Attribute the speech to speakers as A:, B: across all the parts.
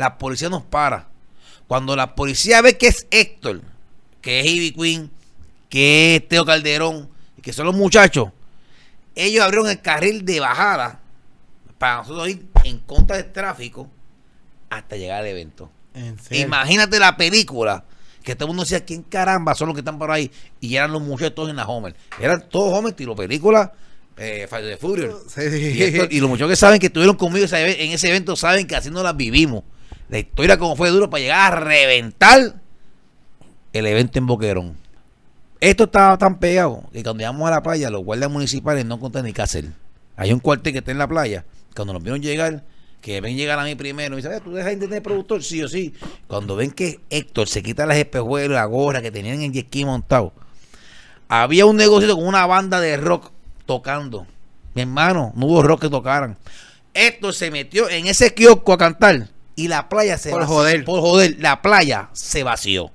A: la policía nos para. Cuando la policía ve que es Héctor, que es Ivy Queen, que es Teo Calderón, y que son los muchachos, ellos abrieron el carril de bajada para nosotros ir en contra del tráfico hasta llegar al evento. Imagínate la película que todo el mundo decía, ¿quién caramba son los que están por ahí? Y eran los muchachos en la Homer. Eran todos Homer, tiro película eh, de Furious. Y, los muchachos que saben que estuvieron conmigo en ese evento saben que así no las vivimos. La historia como fue duro para llegar a reventar el evento en Boquerón. Esto estaba tan pegado que cuando llegamos a la playa, los guardias municipales no contan ni qué. Hay un cuartel que está en la playa. Cuando nos vieron llegar, que ven llegar a mí primero y dicen, ¿tú dejas de tener productor? Sí o sí. Cuando ven que Héctor se quita las espejuelas, la gorra que tenían en jet montado, había un negocio con una banda de rock tocando. Mi hermano, no hubo rock que tocaran. Héctor se metió en ese kiosco a cantar y la playa se
B: por joder.
A: Por joder, la playa se vació.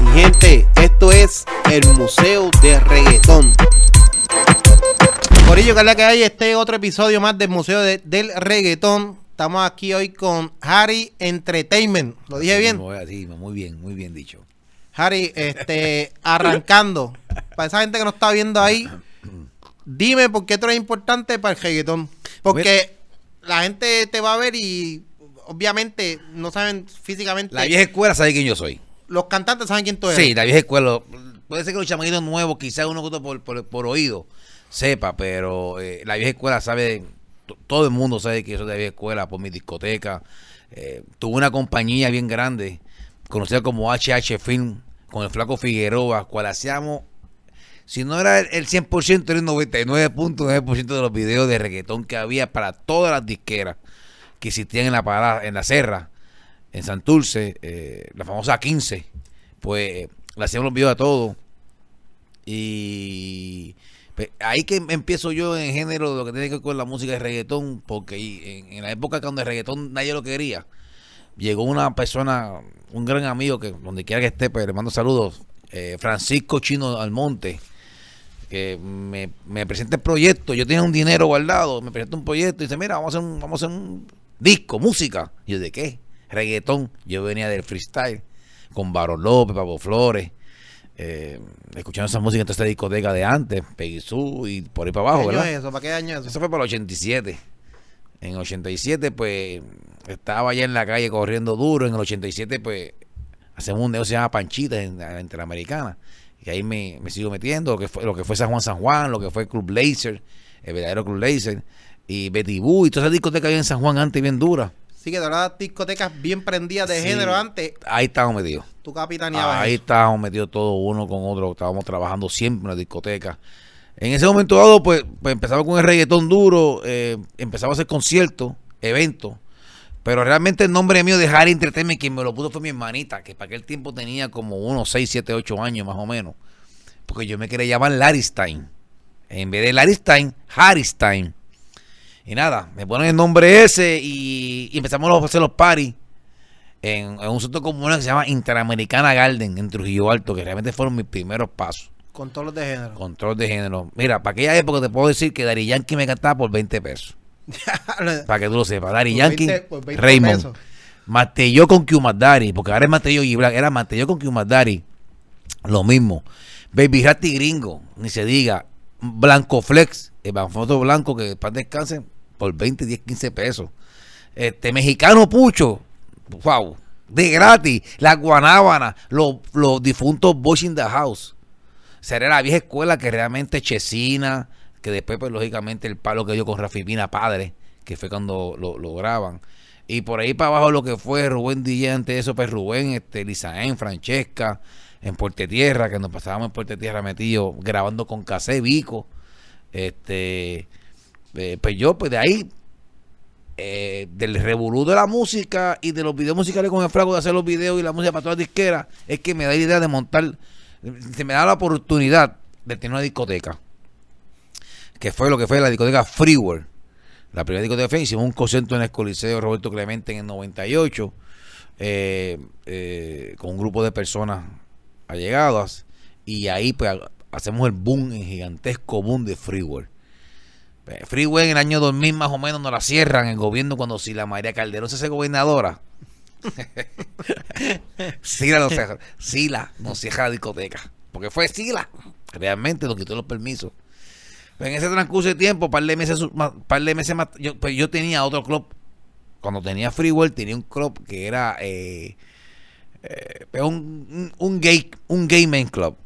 B: Y gente, esto es el Museo de Reggaetón. Por ello, que que hay este otro episodio más del Museo del Reggaetón. Estamos aquí hoy con Harry Entertainment. ¿Lo dije bien?
A: muy bien, muy bien dicho.
B: Harry, este, arrancando. Para esa gente que nos está viendo ahí, dime por qué esto es importante para el reggaetón. Porque la gente te va a ver y obviamente no saben físicamente.
A: La vieja escuela sabe quién yo soy.
B: Los cantantes saben quién tú eres.
A: Sí, la vieja escuela. Puede ser que los chamaquitos nuevos, quizás uno por, por, por oído sepa, pero eh, la vieja escuela sabe, todo el mundo sabe que yo soy de la vieja escuela por mi discoteca. Eh, tuve una compañía bien grande, conocida como HH Film, con el flaco Figueroa, cual hacíamos, si no era el 100%, era el 99.9% de los videos de reggaetón que había para todas las disqueras que existían en la parada, en la serra, en Santurce, eh, la famosa 15, pues le hacíamos los videos a todos. Y pues, ahí que empiezo yo en género de lo que tiene que ver con la música de reggaetón, porque en, la época cuando el reggaetón nadie lo quería, llegó una persona, un gran amigo que donde quiera que esté, pues le mando saludos, eh, Francisco Chino Almonte, que me, me presenta el proyecto, yo tenía un dinero guardado, me presenta un proyecto y dice, mira, vamos a hacer un, vamos a hacer un disco, música. Y yo, ¿de qué? Reggaetón. Yo venía del freestyle, con Barón López, Pablo Flores, eh, escuchando esa música en esta discoteca de antes, Peguizú y por ahí para abajo,
B: ¿verdad? eso? ¿Para qué año eso?
A: Eso fue para el 87. En el 87, pues, estaba allá en la calle corriendo duro. En el 87, pues, hacemos un negocio que se llama Panchita en, la Interamericana. Y ahí me, sigo metiendo, lo que, fue, lo que fue San Juan San Juan, lo que fue Club Laser, el verdadero Club Laser, y Betty Boo, y todas esas discotecas había en San Juan antes bien duras.
B: Sí, que todas las discotecas bien prendidas de género antes.
A: Ahí estábamos metidos.
B: Tu capitaneabas.
A: Ahí estábamos metidos todos uno con otro. Estábamos trabajando siempre en la discoteca. En ese momento dado, pues, pues empezamos con el reggaetón duro. Eh, empezamos a hacer conciertos, eventos. Pero realmente el nombre mío de Harry Entertainment, quien me lo puso fue mi hermanita, que para aquel tiempo tenía como unos 6, 7, 8 años más o menos. Porque yo me quería llamar Larry Stein. En vez de Larry Stein, Harry Stein. Y nada, me ponen el nombre ese y, empezamos a hacer los paris en, un centro comunal que se llama Interamericana Garden en Trujillo Alto, que realmente fueron mis primeros pasos.
B: Control de género.
A: Control de género. Mira, para aquella época te puedo decir que Dari Yankee me cantaba por 20 pesos. para que tú lo sepas. Dari Yankee, Raymond. Mateo con Q porque ahora es Mateo y Black, era Mateo con Q Lo mismo. Baby Ratty Gringo, ni se diga. Blanco Flex, el foto blanco que para descansen por 20, 10, 15 pesos. Este mexicano pucho, wow, de gratis. La guanábana, los, los difuntos Boys in the House. Será la vieja escuela que realmente Chesina, que después, pues lógicamente, el palo que dio con Rafipina padre, que fue cuando lo, graban. Y por ahí para abajo lo que fue Rubén DJ antes de eso, pues Rubén, este, Francesca, en Puerto Tierra, que nos pasábamos en Puerto Tierra metido grabando con Casé Vico. Este, eh, pues yo, pues de ahí, eh, del revolú de la música y de los videos musicales con el frago de hacer los videos y la música para todas las disqueras, es que me da la idea de montar, se me da la oportunidad de tener una discoteca. Que fue lo que fue la discoteca Freeware. La primera discoteca fue, hicimos un concierto en el Coliseo Roberto Clemente en el 98, eh, con un grupo de personas allegadas, y ahí pues hacemos el boom, el gigantesco boom de Freeware Eh, Freeway en el año 2000 más o menos nos la cierran el gobierno cuando si la María Calderón se hace gobernadora. Sila no cierra, Sila no cierra la discoteca. Porque fue Sila. Realmente nos quitó los permisos. En ese transcurso de tiempo, par de meses, par de meses más, yo, pues yo tenía otro club. Cuando tenía Freeway tenía un club que era eh, eh, pues un, un, gay, un gay men club.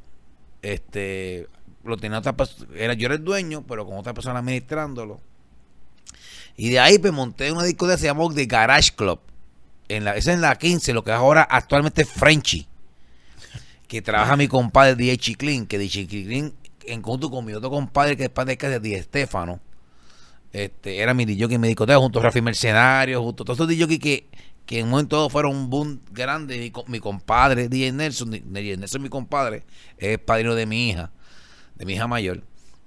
A: Este, lo tenía otra era yo era el dueño, pero con otra persona administrándolo. Y de ahí pues monté una discoteca que se llamó The Garage Club. Esa es en la 15, lo que ahora actualmente Frenchy. Que trabaja mi compadre DJ Chiclin, que DJ Chiclin, en conjunto con mi otro compadre que es padre de Di Estefano. Este, era mi DJ en mi discoteca, junto a Rafi Mercenario, junto a todos esos DJ que, que en un momento fueron un boom grande. Mi, mi compadre, DJ Nelson, DJ Nelson, mi compadre, es padrino de mi hija de mi hija mayor.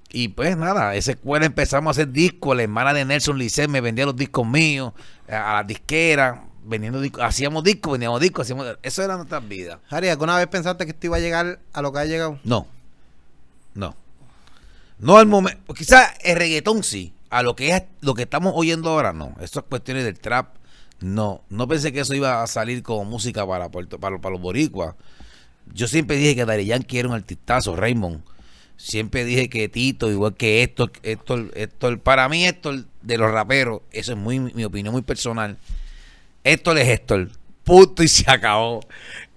A: Y pues nada, esa escuela empezamos a hacer discos. La hermana de Nelson Licet me vendía los discos míos a la disquera, vendiendo discos. Hacíamos discos, vendíamos discos. Hacíamos, eso era nuestra vida.
B: Harry, ¿alguna vez pensaste que esto iba a llegar a lo que ha llegado?
A: No, no. No al momento. Quizás el reggaetón sí. A lo que es lo que estamos oyendo ahora, no. Esas cuestiones del trap, no. No pensé que eso iba a salir como música para, para, para los boricuas. Yo siempre dije que Dari Yankee era un artistazo, Raymond siempre dije que Tito, igual que esto, esto, esto, para mí esto de los raperos, eso es muy mi opinión muy personal. Esto es Héctor, punto y se acabó.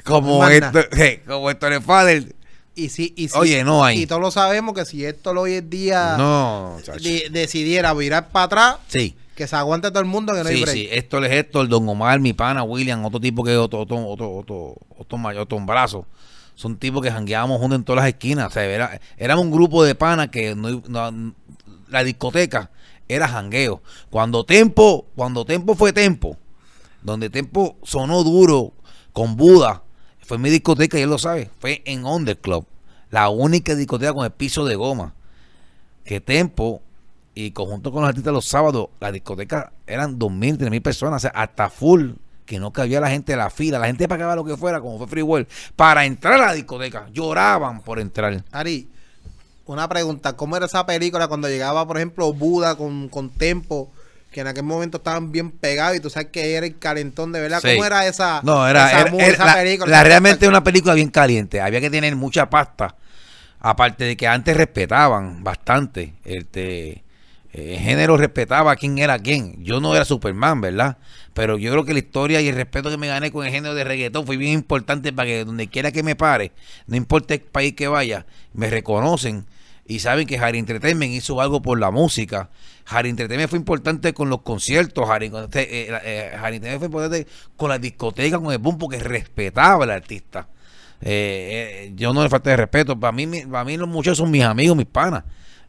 A: Como esto, como esto es Fader.
B: Y si, y
A: Oye, no hay.
B: Y todos lo sabemos que si esto hoy en día no, decidiera virar para atrás,
A: sí.
B: que se aguante todo el mundo que no hay break. Sí,
A: esto es Héctor, Don Omar, mi pana, William, otro tipo que otro, otro, otro, otro, otro, mayor, otro brazo son tipos que jangueábamos juntos en todas las esquinas. O sea, era, éramos un grupo de panas que no, la discoteca era jangueo. Cuando Tempo, cuando Tempo fue Tempo, donde Tempo sonó duro con Buda, fue mi discoteca y él lo sabe, fue en Underclub, la única discoteca con el piso de goma. Que Tempo y conjunto con los artistas los sábados, la discoteca eran 2.000, 3.000 personas, o sea, hasta full que no cabía la gente de la fila, la gente pagaba lo que fuera, como fue Free World, para entrar a la discoteca. Lloraban por entrar.
B: Ari, una pregunta, ¿cómo era esa película cuando llegaba, por ejemplo, Buda con, con Tempo? Que en aquel momento estaban bien pegados y tú sabes que era el calentón de verdad. ¿Cómo era esa,
A: no, era, esa, película? La, realmente una película bien caliente. Había que tener mucha pasta. Aparte de que antes respetaban bastante. Este, el género respetaba quién era quién. Yo no era Superman, ¿verdad? Pero yo creo que la historia y el respeto que me gané con el género de reggaetón fue bien importante para que donde quiera que me pare, no importa el país que vaya, me reconocen y saben que Harry Entertainment hizo algo por la música. Harry Entertainment fue importante con los conciertos, Harry, eh, eh, Entertainment fue importante con la discoteca, con el boom, porque respetaba al artista. Eh, yo no le falta de respeto. Para mí, para mí los muchachos son mis amigos, mis panas.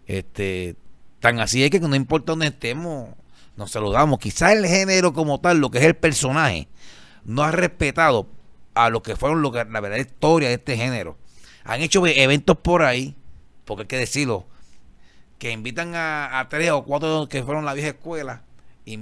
A: Este, Tan así es que no importa dónde estemos, nos saludamos. Quizás el género como tal, lo que es el personaje, no ha respetado a lo que fueron la verdadera historia de este género. Han hecho eventos por ahí, porque hay que decirlo, que invitan a, tres o cuatro que fueron la vieja escuela, y,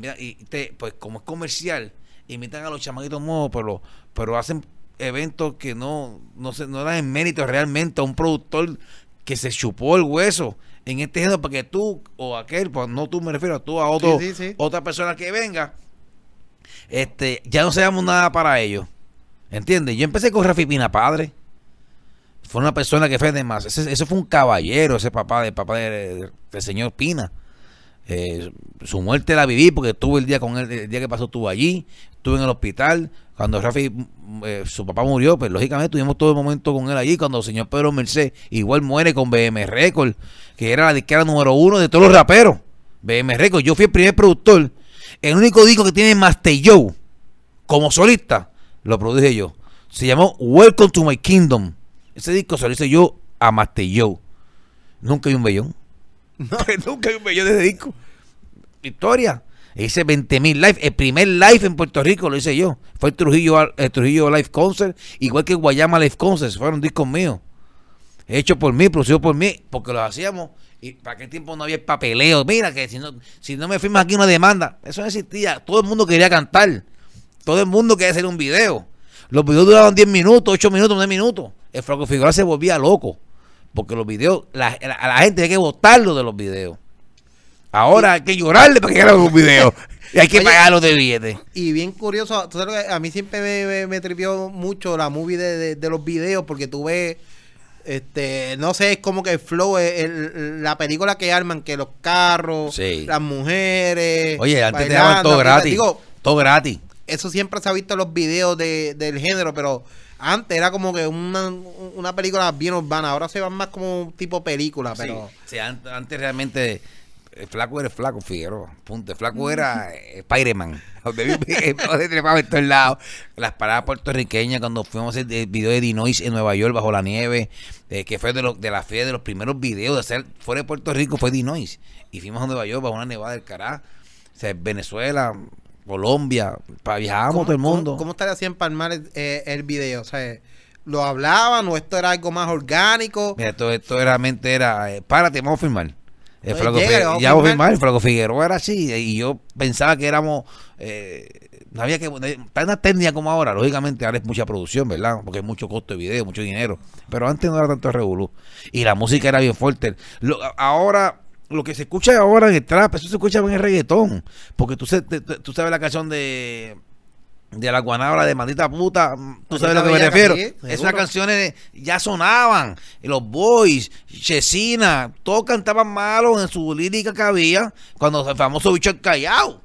A: pues como es comercial, invitan a los chamaquitos nuevos, pero, pero hacen eventos que no, no, se, no dan en mérito realmente a un productor que se chupó el hueso en este género para que tú o aquel, pues no tú me refiero a tú, a otro, otra persona que venga, este, ya no seamos nada para ellos. ¿Entiendes? Yo empecé con Rafi Pina padre. Fue una persona que fue de más. Ese, fue un caballero, ese papá de papá del señor Pina. Eh, su muerte la viví porque estuve el día con él, el día que pasó estuvo allí, estuve en el hospital. Cuando Rafi, eh, su papá murió, pues lógicamente tuvimos todo el momento con él allí. Cuando el señor Pedro Merced igual muere con BM Record, que era la disquera número uno de todos los raperos. BM Record, yo fui el primer productor. El único disco que tiene Master como solista, lo produje yo. Se llamó Welcome to My Kingdom. Ese disco se lo hice yo a Master Joe. Nunca hay un bellón. Nunca me yo desde disco. Victoria. Hice 20.000 live. El primer live en Puerto Rico lo hice yo. Fue el Trujillo, el Trujillo Live Concert. Igual que Guayama Live Concert. Fueron discos míos. Hecho por mí, producido por mí. Porque los hacíamos. Y para qué tiempo no había papeleo. Mira que si no, si no me firmas aquí una demanda. Eso no existía. Todo el mundo quería cantar. Todo el mundo quería hacer un video. Los videos duraban 10 minutos, 8 minutos, 9 minutos. El Franco Figueroa se volvía loco. Porque los videos, la, a la gente hay que votarlo de los videos. Ahora hay que llorarle para que graben un video. Y hay que pagarlo de billetes.
B: Y bien curioso, a mí siempre me, me, tripió mucho la movie de, de, los videos porque tú ves, este, no sé, es como que el flow, el, la película que arman, que los carros, las mujeres.
A: Oye, antes te daban todo gratis. todo gratis.
B: Eso siempre se ha visto en los videos de, del género, pero antes era como que una, una película bien urbana. Ahora se van más como tipo película, pero.
A: Sí, antes realmente el flaco era flaco, Figueroa. Punto. El flaco era eh, Spider-Man. Donde trepaba en todos lados. Las paradas puertorriqueñas cuando fuimos a hacer el video de Dinois en Nueva York bajo la nieve, eh, que fue de, lo, de la fe de los primeros videos de hacer fuera de Puerto Rico, fue Dinois. Y fuimos a Nueva York bajo una nevada del Cará. O sea, Venezuela, Colombia, viajábamos todo el mundo.
B: ¿Cómo, estaría así en Palmar el, eh, el video? O sea, ¿lo hablaban o esto era algo más orgánico?
A: Mira, esto, esto realmente era, eh, párate, vamos a filmar. El Flaco ya vos el Flaco Figueroa era así y yo pensaba que éramos eh, no había que una técnica como ahora lógicamente ahora es mucha producción verdad porque es mucho costo de video mucho dinero pero antes no era tanto revolú y la música era bien fuerte ahora lo que se escucha ahora en el trap eso se escucha en el reggaetón porque tú, tú sabes la canción de de la guanabra de maldita puta, tú sabes a lo que me refiero. Esas canciones ya sonaban. Los Boys, Chesina, todos cantaban malo en su lírica que había cuando el famoso bicho el callao.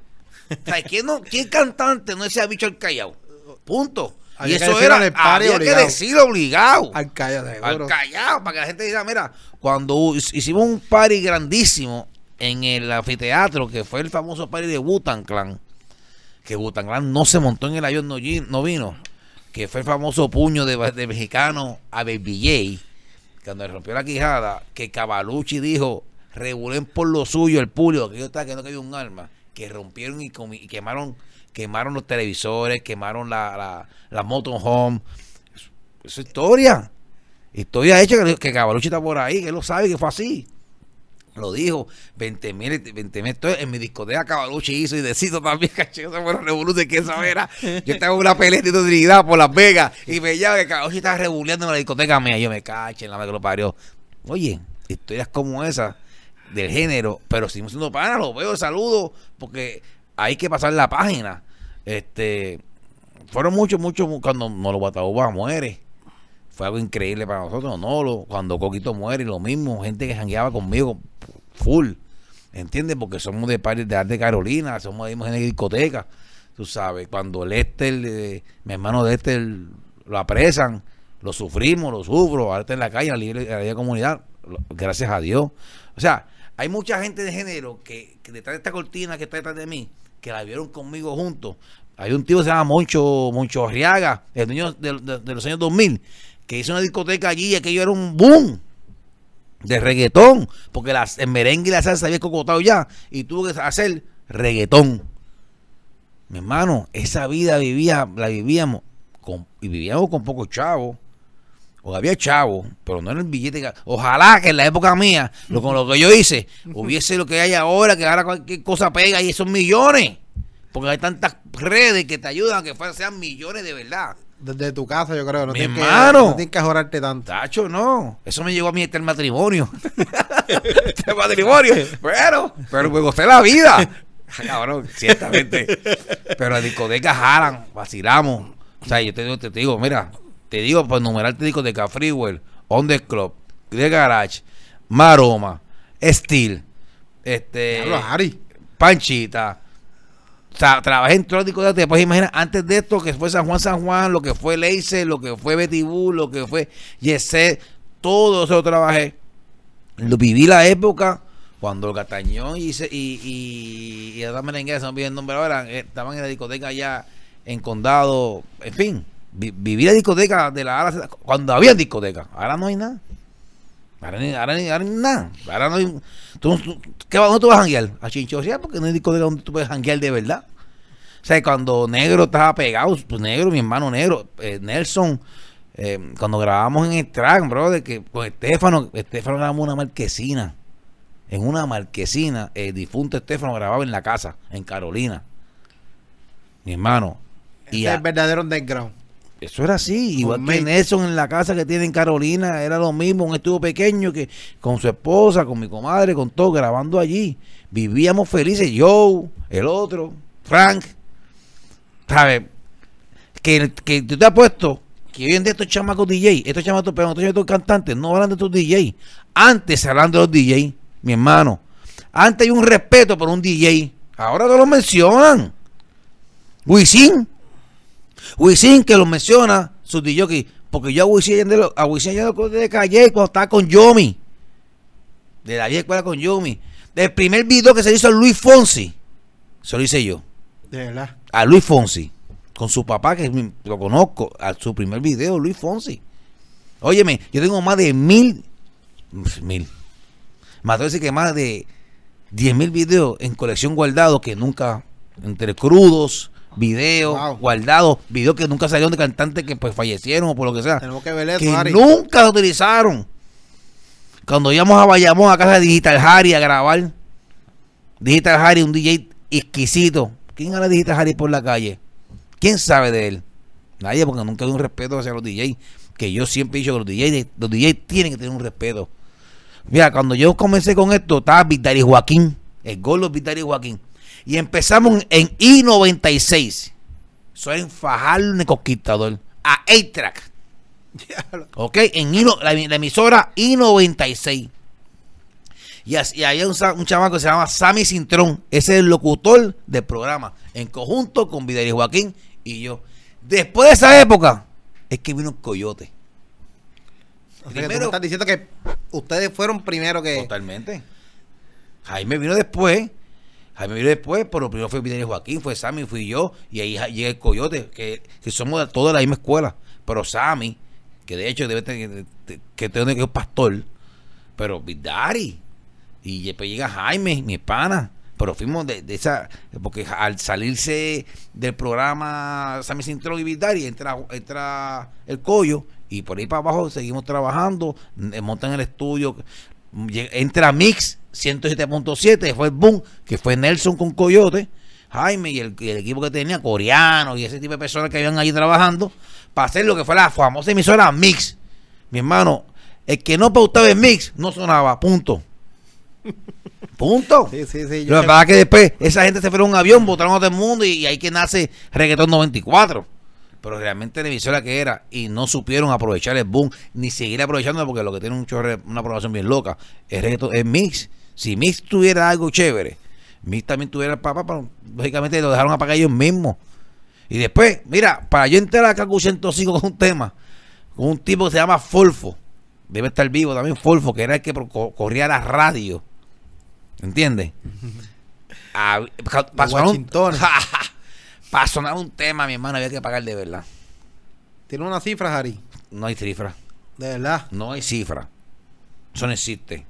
A: ¿quién, no, ¿Quién cantante no decía bicho el callao? Punto. Y eso era, había que decir obligado.
B: Al callao,
A: Al callao, para que la gente diga, mira, cuando hicimos un party grandísimo en el anfiteatro, que fue el famoso party de Wutan Clan, que Butanglan no se montó en el avión, no, vino, que fue el famoso puño de, mexicano a Baby J, cuando le rompió la quijada, que Cavalucci dijo, regulen por lo suyo el público, que yo estaba que no cayó un arma, que rompieron y, quemaron quemaron los televisores, quemaron la, la, la motorhome. Eso, es historia. Historia hecha que, que está por ahí, que él lo sabe que fue así lo dijo, 20 mil, 20 mil, en mi discoteca Cavalucci hizo y decido también, caché, esa fue revolución que esa era. Yo estaba en una pelea de Trinidad por Las Vegas y me llama que Cavalucci estaba rebuleando en la discoteca mía, yo me caché en la que lo parió. Oye, historias como esa del género, pero seguimos siendo panas, lo veo, saludo, porque hay que pasar la página. Este, fueron muchos, muchos, cuando Nolo Guataúba muere, fue algo increíble para nosotros, Nolo, cuando Coquito muere, lo mismo, gente que jangueaba conmigo, full. ¿Entiendes? Porque somos de pares de Arte Carolina, somos de en discoteca. Tú sabes, cuando Lester, eh, mi hermano Lester, lo apresan, lo sufrimos, lo sufro, ahora en la calle, en la, la, comunidad, gracias a Dios. O sea, hay mucha gente de género que, detrás de esta cortina que está detrás de mí, que la vieron conmigo juntos. Hay un tío que se llama Moncho, Moncho Arriaga, el niño de, los años 2000, que hizo una discoteca allí y aquello era un boom de reggaetón, porque las, el merengue y la salsa había cocotado ya y tuvo que hacer reggaetón. Mi hermano, esa vida vivía, la vivíamos y vivíamos con pocos chavos. O había chavos, pero no era el billete. Ojalá que en la época mía, lo, con lo que yo hice, hubiese lo que hay ahora, que ahora cualquier cosa pega y esos millones. Porque hay tantas redes que te ayudan a que sean millones de verdad.
B: Desde tu casa, yo creo.
A: No Mi tienes hermano.
B: Que, no tienes que joderte tanto.
A: Tacho, no. Eso me llegó a mí este el matrimonio. este matrimonio. Pero, pero me gosté la vida. Cabrón, ciertamente. Pero la discoteca jalan, vacilamos. O sea, yo te, te, digo, mira, te digo, por numerarte discoteca Freewell, On The Club, The Garage, Maroma, Steel, este, Panchita, o sea, trabajé en todas las discotecas, te puedes imaginar, antes de esto, que fue San Juan San Juan, lo que fue Leise, lo que fue Betty Boo, lo que fue Yeset, todo eso lo trabajé. Lo, viví la época cuando el Gatañón y, y, y, y Adam Merengue, se me el nombre ahora, eh, estaban en la discoteca allá en Condado, en fin, viví la discoteca de la cuando había discoteca, ahora no hay nada. Ahora ni, ahora ni, ahora ni nada. Ahora no hay, ¿Tú, qué, ¿Dónde tú vas a janguear? A Chinchorrea, porque no hay discoteca donde tú puedes janguear de verdad. O sea, cuando Negro estaba pegado, pues Negro, mi hermano Negro, eh, Nelson, eh, cuando grabamos en el track, bro, de que con Estefano, Estefano grabamos una marquesina. En una marquesina, el difunto Estefano grababa en la casa, en Carolina. Mi hermano.
B: y es el verdadero underground.
A: Eso era así, igual que Nelson en la casa que tiene en Carolina, era lo mismo, un estudio pequeño que con su esposa, con mi comadre, con todo, grabando allí. Vivíamos felices, Joe, el otro, Frank. ¿Sabes? Que, que tú te has puesto que hoy en día estos chamacos DJ, estos chamacos, pero estos cantantes, no hablan de estos DJ. Antes se hablan de los DJ, mi hermano. Antes hay un respeto por un DJ. Ahora no lo mencionan. Wisin. Wisin que lo menciona, su DJ, porque yo a Wisin, a Wisin ya lo de calle cuando estaba con Yomi. De la vieja escuela con Yomi. Del primer video que se hizo a Luis Fonsi. Se lo hice yo.
B: De verdad.
A: A Luis Fonsi con su papá, que lo conozco, a su primer video, Luis Fonsi. Óyeme, yo tengo más de mil, mil, más de que más de diez mil videos en colección guardados que nunca, entre crudos, videos guardados, videos que nunca salieron de cantantes que pues fallecieron o por lo que sea.
B: Tenemos que ver eso,
A: que nunca lo utilizaron. Cuando íbamos a Bayamón a casa de Digital Harry a grabar, Digital Harry, un DJ exquisito. ¿Quién era Digital Harry por la calle? ¿Quién sabe de él? Nadie, porque nunca hay un respeto hacia los DJs. Que yo siempre he dicho que los DJs, los DJs tienen que tener un respeto. Mira, cuando yo comencé con esto, estaba Vitali Joaquín, el gol Vitali Joaquín. Y empezamos en I-96. Eso era en Fajardo de Conquistador. A A-Track. ok, en la, emisora I-96. Y, así, hay un, un chamaco que se llama Sammy Cintrón. Ese es el locutor del programa. En conjunto con Vidal Joaquín y yo. Después de esa época, es que vino el coyote.
B: primero, estás diciendo que ustedes fueron primero que.
A: Totalmente. Jaime vino después. Jaime vino después, pero primero fue Vidal Joaquín, fue Sammy, fui yo, y ahí llega el coyote, que, somos todos de la misma escuela. Pero Sammy, que de hecho debe tener que tener que es pastor, pero Vidari. Y después llega Jaime, mi pana. Pero fuimos de, esa, porque al salirse del programa Sammy Sintro y Vitari, entra, entra el collo y por ahí para abajo seguimos trabajando, montan el estudio, entra Mix 107.7, fue el boom, que fue Nelson con Coyote, Jaime y el, equipo que tenía, coreano y ese tipo de personas que habían ahí trabajando, para hacer lo que fue la famosa emisora Mix. Mi hermano, el que no pautaba en Mix no sonaba, punto. Punto. Sí, sí, sí. Lo que pasa que después esa gente se fue a un avión, botaron a todo el mundo y, ahí que nace Reggaetón 94. Pero realmente la emisora que era y no supieron aprovechar el boom ni seguir aprovechando porque lo que tiene un una aprobación bien loca es, es Mix. Si Mix tuviera algo chévere, Mix también tuviera el papá, pero lógicamente lo dejaron apagar ellos mismos. Y después, mira, para yo entrar a KQ 105 con un tema, con un tipo que se llama Folfo, debe estar vivo también Folfo, que era el que corría la radio ¿Entiendes? para, sonar un, tema, mi hermano, había que pagar de verdad.
B: ¿Tiene una cifra, Harry?
A: No hay cifra.
B: ¿De verdad?
A: No hay cifra. Eso no existe.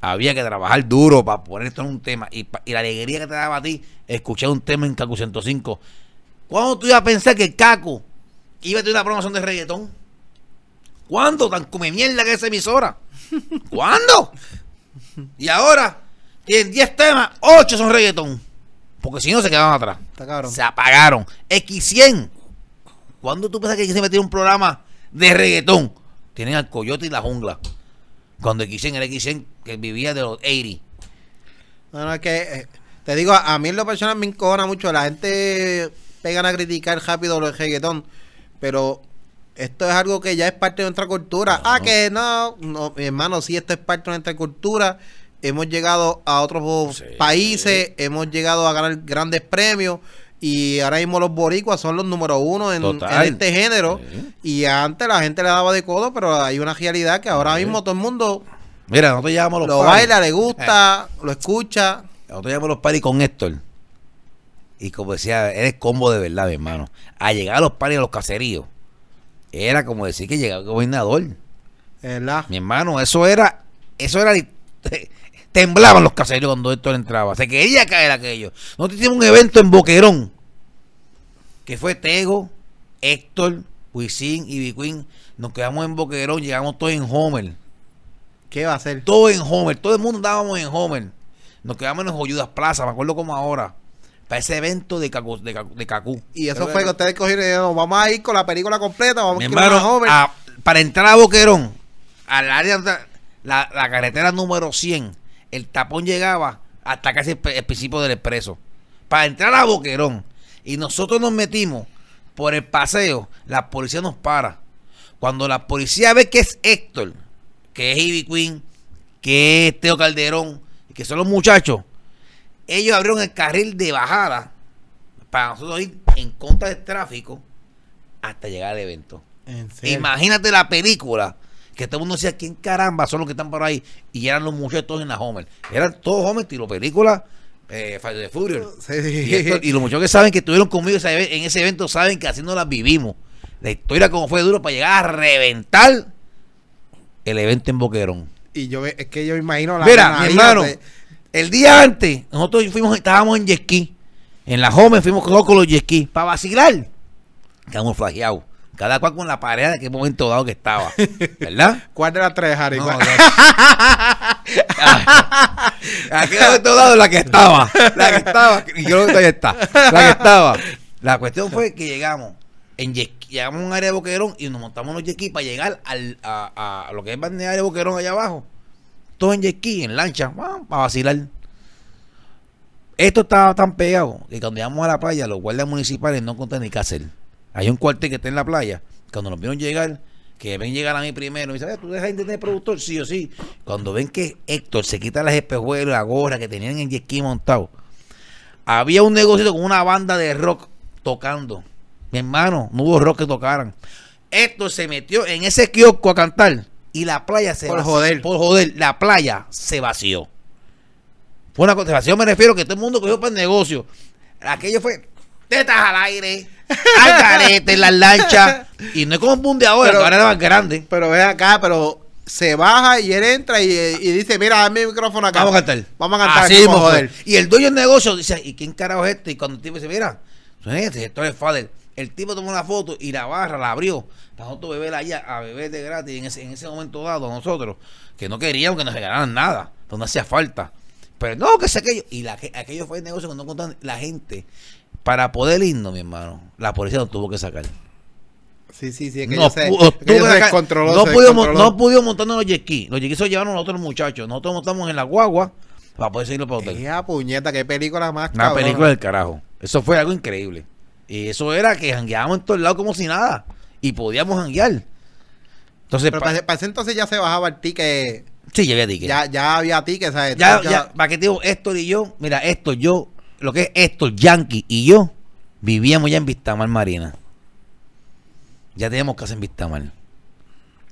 A: Había que trabajar duro para poner esto en un tema. Y, la alegría que te daba a ti escuchar un tema en Cacu 105. ¿Cuándo tú ibas a pensar que Cacu iba a tener una promoción de reggaetón? ¿Cuándo? Tan come mierda que esa emisora. ¿Cuándo? Y ahora tienen 10 temas, 8 son reggaetón. Porque si no se quedaban atrás. Se apagaron. X100. ¿Cuándo tú pensas que X100 metió un programa de reggaetón? Tienen al Coyote y la Jungla. Cuando X100 era X100 que vivía de los 80.
B: Bueno, es que eh, te digo, a, mí en lo personal me encojona mucho. La gente pegan a criticar rápido los reggaetón. Pero esto es algo que ya es parte de nuestra cultura. Ah, que no, no, mi hermano, sí, esto es parte de nuestra cultura. Hemos llegado a otros países, hemos llegado a ganar grandes premios y ahora mismo los boricuas son los número uno en, este género. Y antes la gente le daba de codo, pero hay una realidad que ahora mismo todo el mundo
A: Mira, nosotros llevamos los
B: lo baila, le gusta, lo escucha.
A: Nosotros llevamos los paris con Héctor. Y como decía, eres combo de verdad, mi hermano. A llegar a los paris a los caseríos era como decir que llegaba el gobernador.
B: ¿Verdad?
A: Mi hermano, eso era, eso era, temblaban los caseros cuando Héctor entraba. Se quería caer aquello. Nosotros hicimos un evento en Boquerón, que fue Tego, Héctor, Wisin y Biquín. Nos quedamos en Boquerón, llegamos todos en Homer.
B: ¿Qué va a hacer?
A: Todo en Homer, todo el mundo andábamos en Homer. Nos quedamos en Joyudas Plaza, me acuerdo como ahora. para ese evento de Cacú. De, de
B: Y eso fue que ustedes cogieron y dijeron, vamos a ir con la película completa, vamos
A: a ir a, Para entrar a Boquerón, al área, la, la carretera número 100, el tapón llegaba hasta casi el principio del expreso. Para entrar a Boquerón. Y nosotros nos metimos por el paseo, la policía nos para. Cuando la policía ve que es Héctor, que es Ivy Queen, que es Teo Calderón, que son los muchachos, ellos abrieron el carril de bajada para nosotros ir en contra del tráfico hasta llegar al evento. Imagínate la película que todo el mundo decía, ¿quién caramba son los que están por ahí? Y eran los muchachos en la Homer. Eran todos Homer, tiro película eh, de Furious. Y, los muchachos que saben que estuvieron conmigo en ese evento saben que así no las vivimos. La historia como fue duro para llegar a reventar el evento en Boquerón.
B: Y yo es que yo imagino la
A: Mira, mi hermano, el día antes, nosotros fuimos, estábamos en jet En la Home fuimos con los jet para vacilar. Quedamos flageados. Cada cual con la pareja de qué momento dado que estaba. ¿Verdad?
B: ¿Cuál de las tres, Harry? No,
A: ¿A qué momento dado la que estaba? La que estaba. Y yo creo que está. La que estaba. La cuestión fue que llegamos en llegamos a un área de Boquerón y nos montamos los jet para llegar al, a, a, lo que es el área de Boquerón allá abajo. Todo en jet en lancha, para vacilar. Esto estaba tan pegado que cuando llegamos a la playa, los guardias municipales no contaban ni qué hacer. Hay un cuartel que está en la playa. Cuando nos vieron llegar, que ven llegar a mí primero, y dicen, ¿tú dejas de tener productor? Sí o sí. Cuando ven que Héctor se quita las espejuelas, la gorra que tenían en jet montado, había un negocio con una banda de rock tocando. Mi hermano, no hubo rock que tocaran. Héctor se metió en ese kiosco a cantar y la playa se
B: por
A: vació.
B: Joder.
A: Por joder, la playa se vació. Fue una conservación, me refiero que todo el mundo cogió para el negocio. Aquello fue tetas al aire, al carete, en las lanchas. Y no es como un boom de ahora, pero, ahora era más grande.
B: Pero ve acá, pero se baja y él entra y, dice, mira, dame mi micrófono acá.
A: Vamos a cantar.
B: Vamos a cantar.
A: Así joder. Y el dueño del negocio dice, ¿y quién carajo es este? Y cuando el tipo dice, mira, este, esto es Fader. El tipo tomó una foto y la barra la abrió. Para nosotros beber allá, a beber de gratis en ese, en ese momento dado, nosotros, que no queríamos que nos regalaran nada, donde hacía falta. Pero no, que sé aquello. Y la, aquello fue el negocio que no contaban la gente para poder irnos, mi hermano, la policía nos tuvo que sacar.
B: Sí, sí, sí, es
A: que no, se, no, pudimos, no pudimos montarnos los jet Los jet se llevaron nosotros los muchachos. Nosotros montamos en la guagua para poder seguirlo para hotel.
B: Esa puñeta, qué película más
A: Una película del carajo. Eso fue algo increíble. Y eso era que jangueábamos en todos lados como si nada. Y podíamos janguear.
B: Entonces, Pero para, ese entonces ya se bajaba el ticket.
A: Sí, ya había ticket.
B: Ya, ya había ticket, ¿sabes?
A: Ya, ya, para que te digo, Héctor y yo, mira, esto yo lo que es esto, Yankee y yo, vivíamos ya en Vistamar Marina. Ya teníamos casa en Vistamar.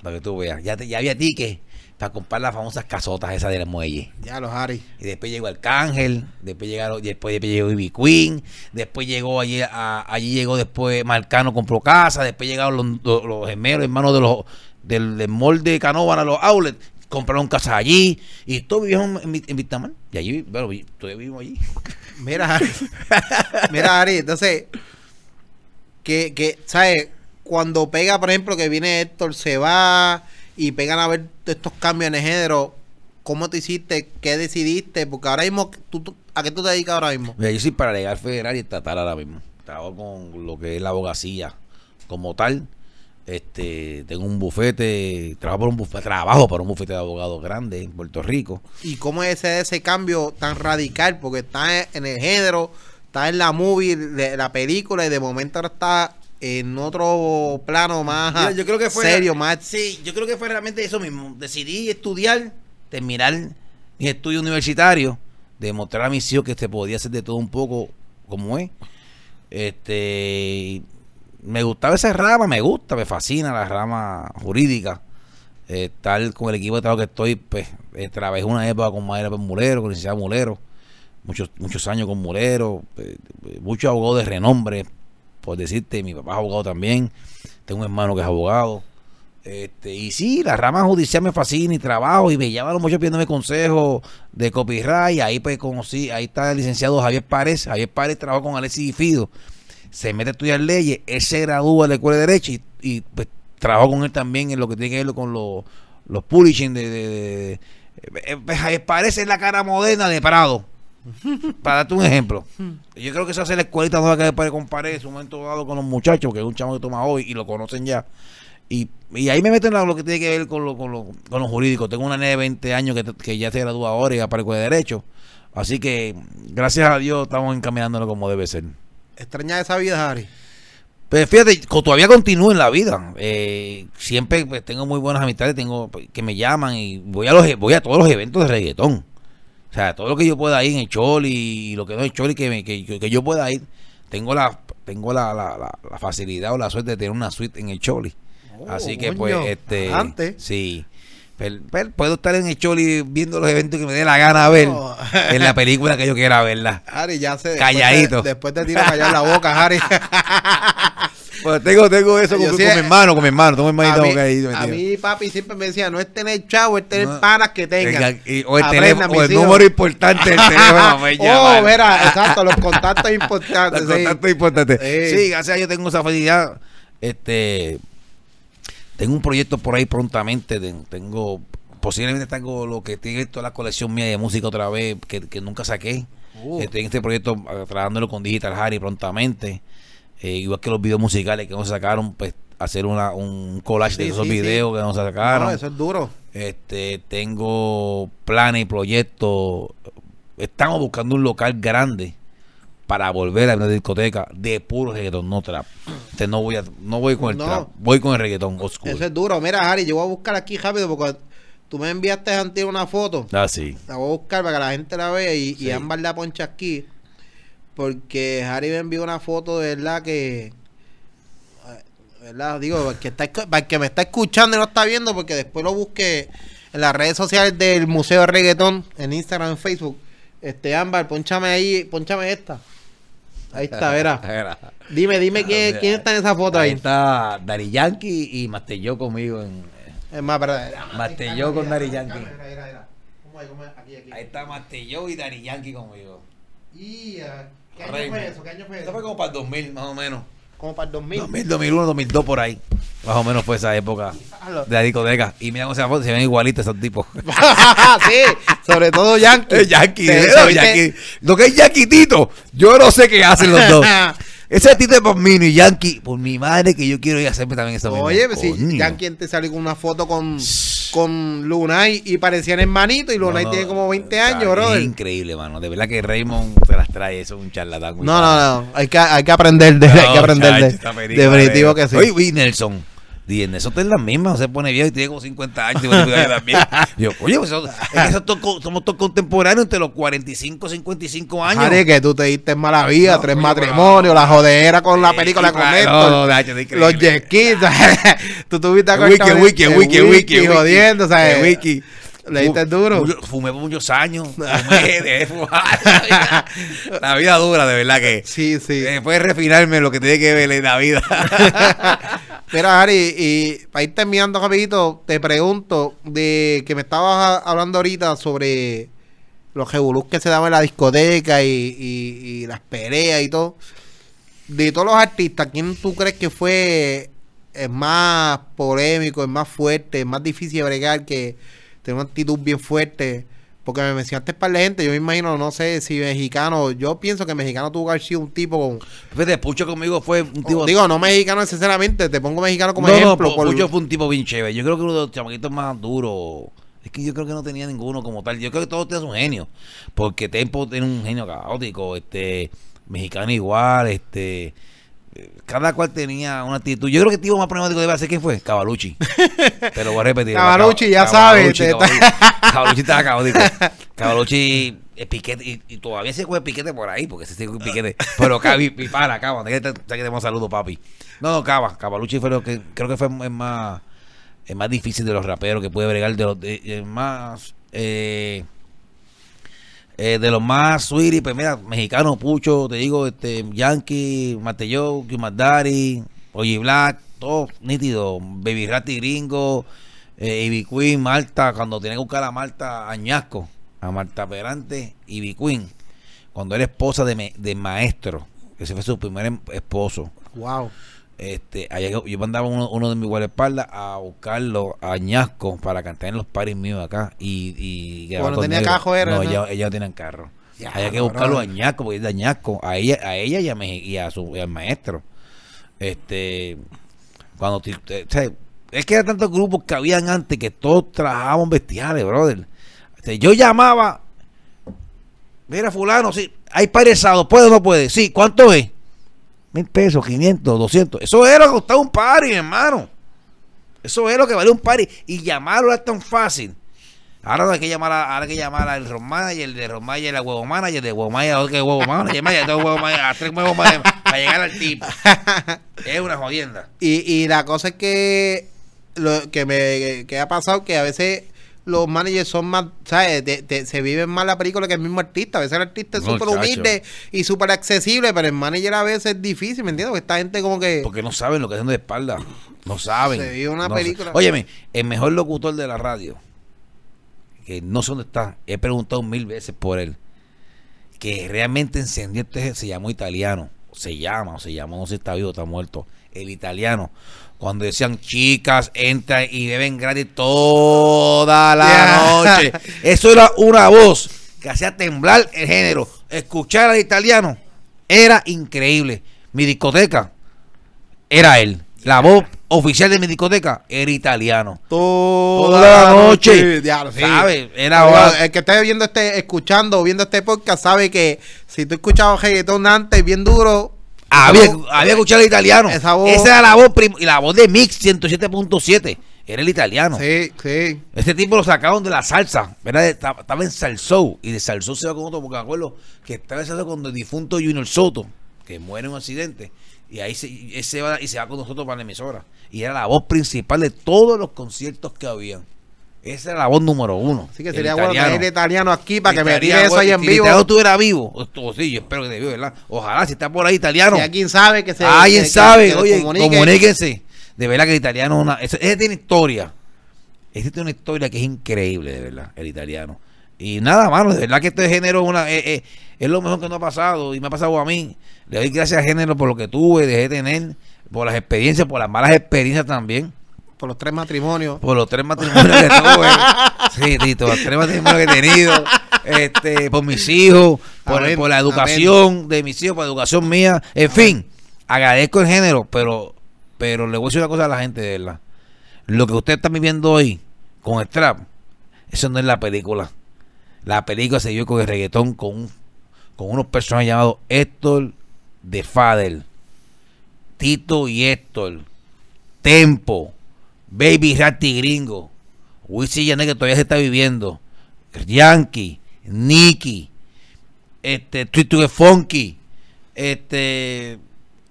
A: Para que tú veas. Ya, ya había tickets para comprar las famosas casotas esas del muelle.
B: Ya los Harry.
A: Y después llegó Arcángel, después llegaron, después, después llegó Ivy Queen, después llegó allí, allí llegó después Marcano compró casa, después llegaron los, los, gemelos, hermanos de los del, del molde de a los outlets, compraron casa allí, y todos vivíamos en, en Vistamar. Y allí, bueno, todavía vivimos allí.
B: Mira, mira, Ari, entonces, que, que, ¿sabes? Cuando pega, por ejemplo, que viene Héctor, se va y pegan a ver estos cambios en el género, ¿cómo te hiciste? ¿Qué decidiste? Porque ahora mismo, ¿tú, a qué tú te dedicas ahora mismo?
A: Mira, yo soy para legal federal y estatal ahora mismo. Trabajo con lo que es la abogacía como tal este, tengo un bufete, trabajo por un bufete, trabajo para un bufete de abogados grande en Puerto Rico.
B: ¿Y cómo es ese, ese cambio tan radical? Porque está en el género, está en la movie, de la película, y de momento ahora está en otro plano más
A: yo creo que fue,
B: serio, más.
A: Sí, yo creo que fue realmente eso mismo. Decidí estudiar, terminar mi estudio universitario, demostrar a mis hijos que se podía hacer de todo un poco como es. Este me gustaba esa rama, me gusta, me fascina la rama jurídica. Eh, tal con el equipo de trabajo que estoy, pues eh, trabajé una época con Mayra Mulero, con licenciado Mulero, muchos, muchos años con Mulero, eh, muchos abogados de renombre, por decirte, mi papá es abogado también, tengo un hermano que es abogado. Este, y sí, la rama judicial me fascina y trabajo y me llaman mucho pidiéndome consejos de copyright. Ahí pues conocí, ahí está el licenciado Javier Párez. Javier Párez trabajó con Alexis Fido se mete a estudiar leyes, él se gradúa de la escuela de derecho y, pues trabajo con él también en lo que tiene que ver con los, los publishing de, de, de, eh, pues, parece la cara moderna de Prado Para darte un ejemplo. Yo creo que esa es la escuelita nueva que después comparé en su momento dado con los muchachos, que es un chamo que toma hoy y lo conocen ya. Y, ahí me meten lo que tiene que ver con lo, con lo, con lo jurídico. Tengo una nena de 20 años que, que ya se gradúa ahora y aparece de Derecho. Así que, gracias a Dios, estamos encaminándolo como debe ser.
B: ¿Extraña esa vida, Harry?
A: Pues fíjate, todavía continúo en la vida. Eh, siempre pues, tengo muy buenas amistades, tengo pues, que me llaman y voy a los voy a todos los eventos de reggaetón. O sea, todo lo que yo pueda ir en el Choli y lo que no es Choli que, que, que, yo pueda ir, tengo la tengo la, la, la, facilidad o la suerte de tener una suite en el Choli. Oh, Así que pues este antes. sí. Puedo estar en el Choli viendo los eventos que me dé la gana ver en la película que yo quiera verla.
B: Harry, ya sé.
A: Calladito.
B: Después te, tiro callar la boca, Harry.
A: Pues tengo, tengo eso con, mi hermano, con mi hermano. Tengo mi hermano
B: a, mí, papi siempre me decía, no es tener chavo, es tener panas que tengan.
A: o el, teléfono, o el número importante del teléfono.
B: oh, mira, exacto, los contactos importantes.
A: los contactos importantes. Sí. gracias a Dios tengo esa felicidad. Este, tengo un proyecto por ahí prontamente. Tengo, posiblemente tengo lo que tiene toda la colección mía de música otra vez, que, que nunca saqué. Uh. Estoy en este proyecto ah, trabajándolo con Digital Harry prontamente. Eh, igual que los videos musicales que nos sacaron, pues hacer una, un collage de esos videos que nos sacaron.
B: eso es duro.
A: Este, tengo planes y proyectos. Estamos buscando un local grande para volver a una discoteca de puro reggaetón, no trap. Este, no voy a, no voy con el trap, voy con el reggaetón oscuro.
B: Eso es duro. Mira, Harry, yo voy a buscar aquí rápido porque tú me enviaste antes una foto.
A: Ah, sí.
B: La voy a buscar para que la gente la vea y, y ambas la poncha aquí. Porque Harry me envió una foto de verdad que. ¿Verdad? Digo, para que, está, para que me está escuchando y no está viendo, porque después lo busqué en las redes sociales del Museo de Reggaetón, en Instagram, en Facebook. Este, Ámbar, ponchame ahí, ponchame esta. Ahí está, verá. Dime, dime quién, quién está en esa foto ahí.
A: Ahí está Dari Yankee y Mastelló conmigo en.
B: Es más, pero.
A: Mastelló con Dari Yankee. Ahí está Mastelló y Dari Yankee conmigo.
B: Y. ¿Qué año fue eso? ¿Qué año fue eso? Esto
A: fue como para el 2000, más o menos.
B: Como para el 2000.
A: 2000, 2001, 2002 por ahí. Más o menos fue esa época de la discoteca. Y mira cómo se, se ven igualitos esos tipos.
B: sí, sobre todo Yankee.
A: El Yankee, Yankee. Lo que es Yankee yo no sé qué hacen los dos. Ese Tito de Palmino y Yankee, por mi madre que yo quiero ir a hacerme también esa
B: Oye, si Yankee te salió con una foto con, con Lunay y parecían hermanitos y Lunay tiene como 20 años, bro.
A: Es increíble, mano. De verdad que Raymond se las trae, eso es un charlatán.
B: No, no, no. Hay que, hay que aprender de, hay que aprender de. Definitivo que sí.
A: Oye, Nelson. Y en eso en la misma, se pone viejo y tiene como 50 años. Y también. yo, oye, pues eso, es que eso somos todos contemporáneos entre los 45 y 55 años.
B: Madre, que tú te diste mala vida, tres matrimonios, la jodera con la película con esto. No, los jet tú tuviste a
A: Wiki, wiki, wiki, wiki,
B: jodiendo, ¿sabes? Wiki. Le diste duro.
A: Fumé por muchos años. Fumé, de fumar. La vida dura, de verdad que.
B: Sí, sí.
A: Después de refinarme lo que tiene que ver en la vida.
B: Mira, Ari, y para ir terminando rapidito, te pregunto de que me estabas hablando ahorita sobre los revolús que se daban en la discoteca y, las peleas y todo. De todos los artistas, ¿quién tú crees que fue el más polémico, el más fuerte, el más difícil de bregar, que tiene una actitud bien fuerte? Porque me mencionaste para la gente, yo me imagino, no sé si mexicano, yo pienso que mexicano tuvo que haber sido un tipo con.
A: Fíjate, Pucho conmigo fue un tipo.
B: digo, no mexicano necesariamente, te pongo mexicano como ejemplo.
A: No, Pucho fue un tipo bien chévere. Yo creo que uno de los chamaquitos más duros. Es que yo creo que no tenía ninguno como tal. Yo creo que todos tenían un genio. Porque Tempo tiene un genio caótico. Este. Mexicano igual, este cada cual tenía una actitud. Yo creo que el tipo más problemático debe ser quién fue, Cavalucci. Te lo voy a repetir.
B: Cavalucci, ya sabes.
A: Cavalucci estaba caótico. Cavalucci es piquete y, todavía se juega piquete por ahí, porque se sigue piquete. Pero Cavi, para, Cava, te, te un saludo, papi. No, no, Cava, Cavalucci fue lo que creo que fue el más, el más difícil de los raperos que puede bregar, de los de, más eh, eh, de los más sweetie, pues mira, mexicano, Pucho, te digo, este, Yankee, Mateo, Daddy, Oye Black, todo nítido, Baby Ratty Gringo, eh, Ivy Queen, Marta, cuando tiene que buscar a Marta Añasco, a Marta Perante, Ivy cuando era esposa de, de maestro, ese fue su primer em, esposo.
B: Wow.
A: Este, yo, mandaba uno, uno, de mis guardaespaldas a buscarlo a Ñasco para cantar en los paris míos acá. Y,
B: y bueno, tenía carro, era.
A: No, Ella, no tenían carro. Había que buscarlo a Ñasco, porque es de Añasco, a ella, a ella y, a, y a su al maestro. Este, cuando es que eran tantos grupos que habían antes que todos trabajaban bestiales, brother. Este, yo llamaba, mira fulano, sí, hay paresados, ¿puede o no puede? Sí, ¿cuánto es? Mil pesos, quinientos, doscientos. Eso era lo que costaba un party, hermano. Eso es lo que vale un party. Y llamarlo es tan fácil. Ahora no hay que llamar a, ahora hay que llamar al Manager, el de Ron Manager, el huevo manager, el de huevo manager, otro que huevo manager, huevo manager, a tres huevos manager para llegar al tipo. Es una jodienda.
B: Y, y la cosa es que lo que me que ha pasado que a veces los managers son más, ¿sabes? se viven más la película que el mismo artista. A veces el artista es súper humilde y súper accesible, pero el manager a veces es difícil, ¿me entiendes? Porque esta gente como que...
A: Porque no saben lo que hacen de espalda. No saben.
B: Se vive una película.
A: Óyeme, el mejor locutor de la radio que no sé dónde está, he preguntado mil veces por él, que realmente encendió este, se llamó italiano, se llama, o se llama, no sé si está vivo o está muerto, el italiano. Cuando decían chicas, entran y beben gratis toda la noche. Eso era una voz que hacía temblar el género. Escuchar al italiano era increíble. Mi discoteca era él. La voz oficial de mi discoteca era italiano.
B: Toda, la noche. Era el que esté viendo este, escuchando viendo este podcast sabe que si tú escuchabas reggaetón antes bien duro.
A: Había, había escuchado el italiano. Esa, era la voz y la voz de Mix 107.7. Era el italiano.
B: Sí, sí.
A: Este tipo lo sacaron de la salsa. Estaba en Salsou. Y de Salsou se va con otro, porque me acuerdo que estaba en salsa con el difunto Junior Soto, que muere en un accidente. Y ahí se, va y se va con nosotros para la emisora. Y era la voz principal de todos los conciertos que habían. Esa era la voz número uno.
B: Así que sería bueno tener italiano aquí para que me diga eso ahí en vivo. Si
A: estuviera vivo, sí, yo espero que te vivo, ¿verdad? Ojalá si está por ahí italiano.
B: Y alguien sabe que se.
A: Alguien sabe, oye, comuníquense. De verdad que el italiano es una. Ese, tiene historia. Ese tiene una historia que es increíble, de verdad, el italiano. Y nada, mano, de verdad que este género es, una, es, lo mejor que nos ha pasado y me ha pasado a mí. Le doy gracias al género por lo que tuve, dejé de tener, por las experiencias, por las malas experiencias también.
B: Por los tres matrimonios.
A: Por los tres matrimonios que tuve. sí, Tito, los tres matrimonios que he tenido. Este, por mis hijos, por, la educación de mis hijos, por la educación mía. En fin, agradezco el género, pero, pero le voy a decir una cosa a la gente, de verdad. Lo que usted está viviendo hoy con el trap, eso no es la película. La película se dio con el reggaetón con, con unos personajes llamados Héctor de Fadel, Tito y Héctor, Tempo, Baby Ratty Gringo, Wisin Yandel que todavía se está viviendo, Yankee, Nicky, este, Tito Funky, este,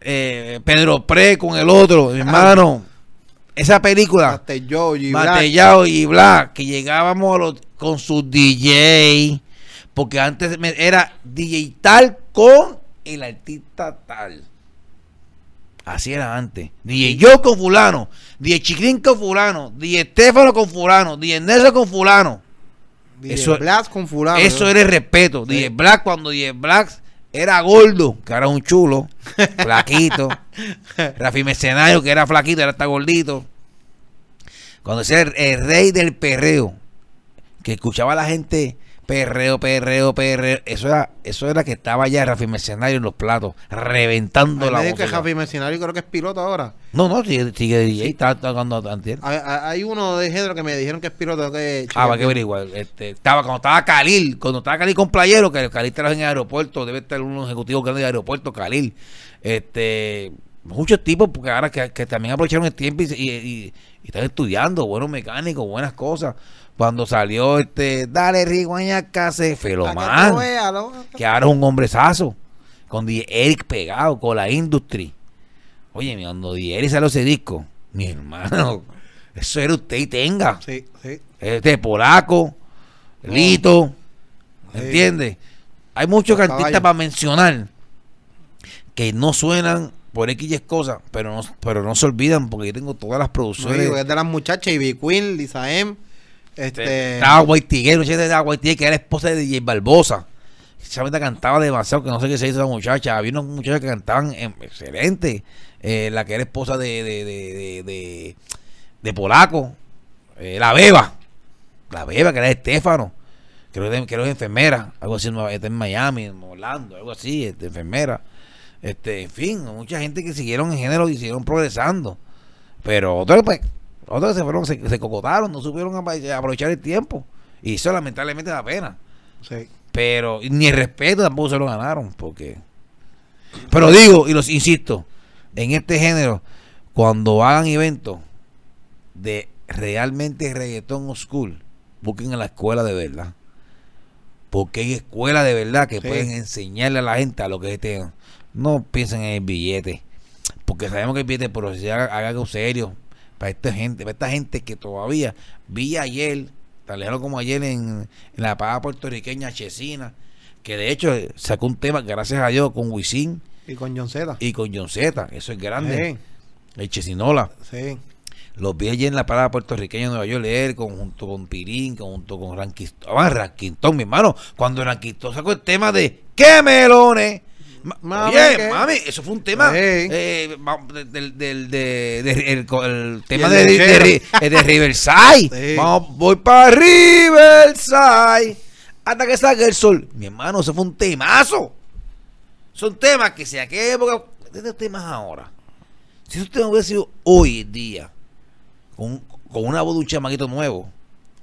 A: eh, Pedro Pre con el otro, mi hermano. Esa película,
B: Matellao y
A: Black, y Black que llegábamos con su DJ, porque antes era DJ tal con el artista tal. Así era antes. DJ yo con fulano, DJ Chiquín con fulano, DJ Estefano con fulano, DJ Nelson con fulano.
B: DJ eso, Black con fulano.
A: Eso era el respeto. DJ Black cuando DJ Black era gordo, que era un chulo, flaquito. Rafi Mercenario, que era flaquito, era hasta gordito. Cuando era el, rey del perreo, que escuchaba a la gente perreo, perreo, perreo. Eso era, eso era que estaba ya Rafi Mercenario en los platos, reventando la
B: voz. que Rafi Mercenario creo que es piloto ahora.
A: No, no, sigue, sigue DJ, está tocando
B: Hay uno de género que me dijeron que es piloto. Que
A: ah, va que averiguar. Este, estaba, cuando estaba Khalil, cuando estaba Khalil con Playero, que Khalil trabaja en el aeropuerto, debe estar un ejecutivo grande de aeropuerto, Khalil. Este, muchos tipos, porque ahora que, también aprovecharon el tiempo y, están estudiando, buenos mecánicos, buenas cosas. Cuando salió este, dale Riguaña Case, Felomán, que ahora es un hombrezazo, con Eric pegado, con la industria. Oye, cuando Eric salió ese disco, mi hermano, eso era usted y tenga.
B: Sí, sí.
A: Este polaco, Lito, ¿me entiendes? Hay muchos artistas para mencionar que no suenan por X cosas, pero no, pero no se olvidan porque yo tengo todas las producciones.
B: de las muchachas, Ivy Queen, Lisa M. Este...
A: Estaba Guaitiguero, que era esposa de DJ Barbosa. Esa cantaba demasiado, que no sé qué se hizo esa muchacha. Había unas muchachas que cantaban excelente. Eh, la que era esposa de, de, de, de, de Polaco. Eh, la Beba. La Beba, que era Estefano. creo que, creo que es enfermera, algo así en Miami, en Orlando, algo así, este, enfermera. Este, en fin, mucha gente que siguieron en género y siguieron progresando. Pero otros, pues, otros se fueron, se, cocotaron, no supieron aprovechar el tiempo. Y eso lamentablemente da pena. Sí. Pero ni el respeto tampoco se lo ganaron, porque... Pero digo, y los insisto, en este género, cuando hagan eventos de realmente reggaetón o school, busquen a la escuela de verdad. Porque hay escuelas de verdad que pueden enseñarle a la gente a lo que es No piensen en el billete. Porque sabemos que el billete, pero si haga, algo serio para esta gente, para esta gente que todavía vi ayer, tan lejano como ayer en, la paga puertorriqueña Chesina, que de hecho sacó un tema, gracias a Dios, con Wisin.
B: Y con John Z.
A: Y con John Z, eso es grande. El Chesinola. Sí. Los vi allí en la parada puertorriqueña de Nueva York, leer junto con Pirín, junto con Ranquistón. Ah, Ranquistón, mi hermano. Cuando Ranquistón sacó el tema de ¡Qué melones! Mami, mami, eso fue un tema eh, del, del, de, el, tema de, de, Riverside. Vamos, voy para Riverside hasta que salga el sol. Mi hermano, eso fue un temazo. Son temas que se aquella época, de temas ahora. Si eso tema hubiera sido hoy en día, con, una voz de un chamaquito nuevo.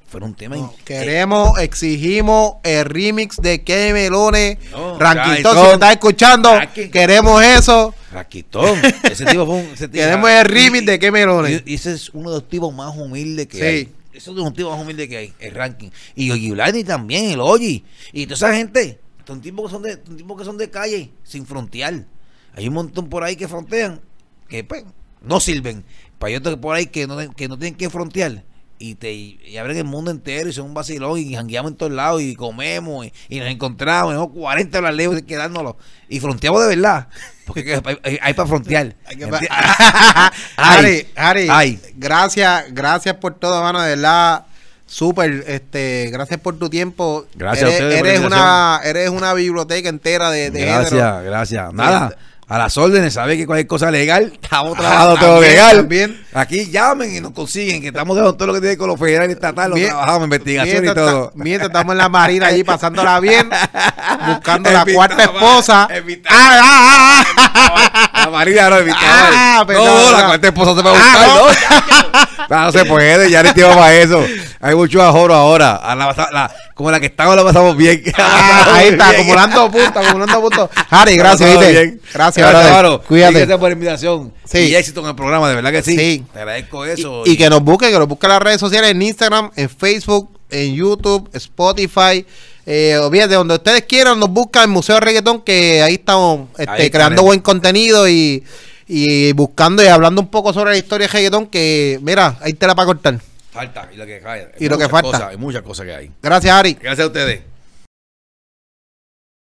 A: Fue un tema.
B: queremos, exigimos el remix de Que Melones. No, Ranquitón, si me estás escuchando, queremos eso.
A: Ranquitón. Ese tipo fue un.
B: queremos el remix de Que Melones.
A: Y, ese es uno de los tipos más humildes que hay. Ese es uno de los tipos más humildes que hay, el ranking. Y Oji también, el Oji. Y toda esa gente, son tipos que son de, son tipos que son de calle, sin frontear. Hay un montón por ahí que frontean, que pues, no sirven. Para otros por ahí que no, que no tienen que frontear y te y abren el mundo entero y son un vacilón y jangueamos en todos lados y comemos y, nos encontramos, tenemos 40 horas lejos quedándonos y fronteamos de verdad, porque hay, para frontear.
B: Harry, Harry, gracias, gracias por todo, mano, de verdad. Súper, este, gracias por tu tiempo.
A: Gracias
B: eres, a ustedes eres una, eres una biblioteca entera de, de
A: Gracias, gracias. Nada a las órdenes, sabe que cualquier cosa legal, estamos trabajando todo legal. También. Aquí llamen y nos consiguen, que estamos dejando todo lo que tiene con los federales estatal, lo trabajamos, investigación y todo.
B: mientras estamos en la marina allí pasándola bien, buscando la cuarta esposa. Ah, ah,
A: ah, la marina no, evitaba. no, la cuarta esposa se va a buscar, no. no se puede, ya le tiempo para eso. Hay mucho ahorro ahora. A la, la, como la que estamos la pasamos bien.
B: Ah, ahí está, acumulando puntos, acumulando puntos. Harry, gracias, ¿viste?
A: Gracias, gracias Cuídate. Gracias por la invitación. Sí. Y éxito en el programa, de verdad que sí. sí. Te agradezco eso.
B: Y, que nos busque, que nos busque en las redes sociales, en Instagram, en Facebook, en YouTube, Spotify. Eh, de donde ustedes quieran, nos buscan en Museo de Reggaetón, que ahí estamos este, creando buen contenido y, y buscando y hablando un poco sobre la historia de reggaetón, que mira, ahí te la para cortar.
A: Falta, y lo que cae.
B: Y lo que falta.
A: hay muchas cosas que hay.
B: Gracias, Ari.
A: Gracias a ustedes.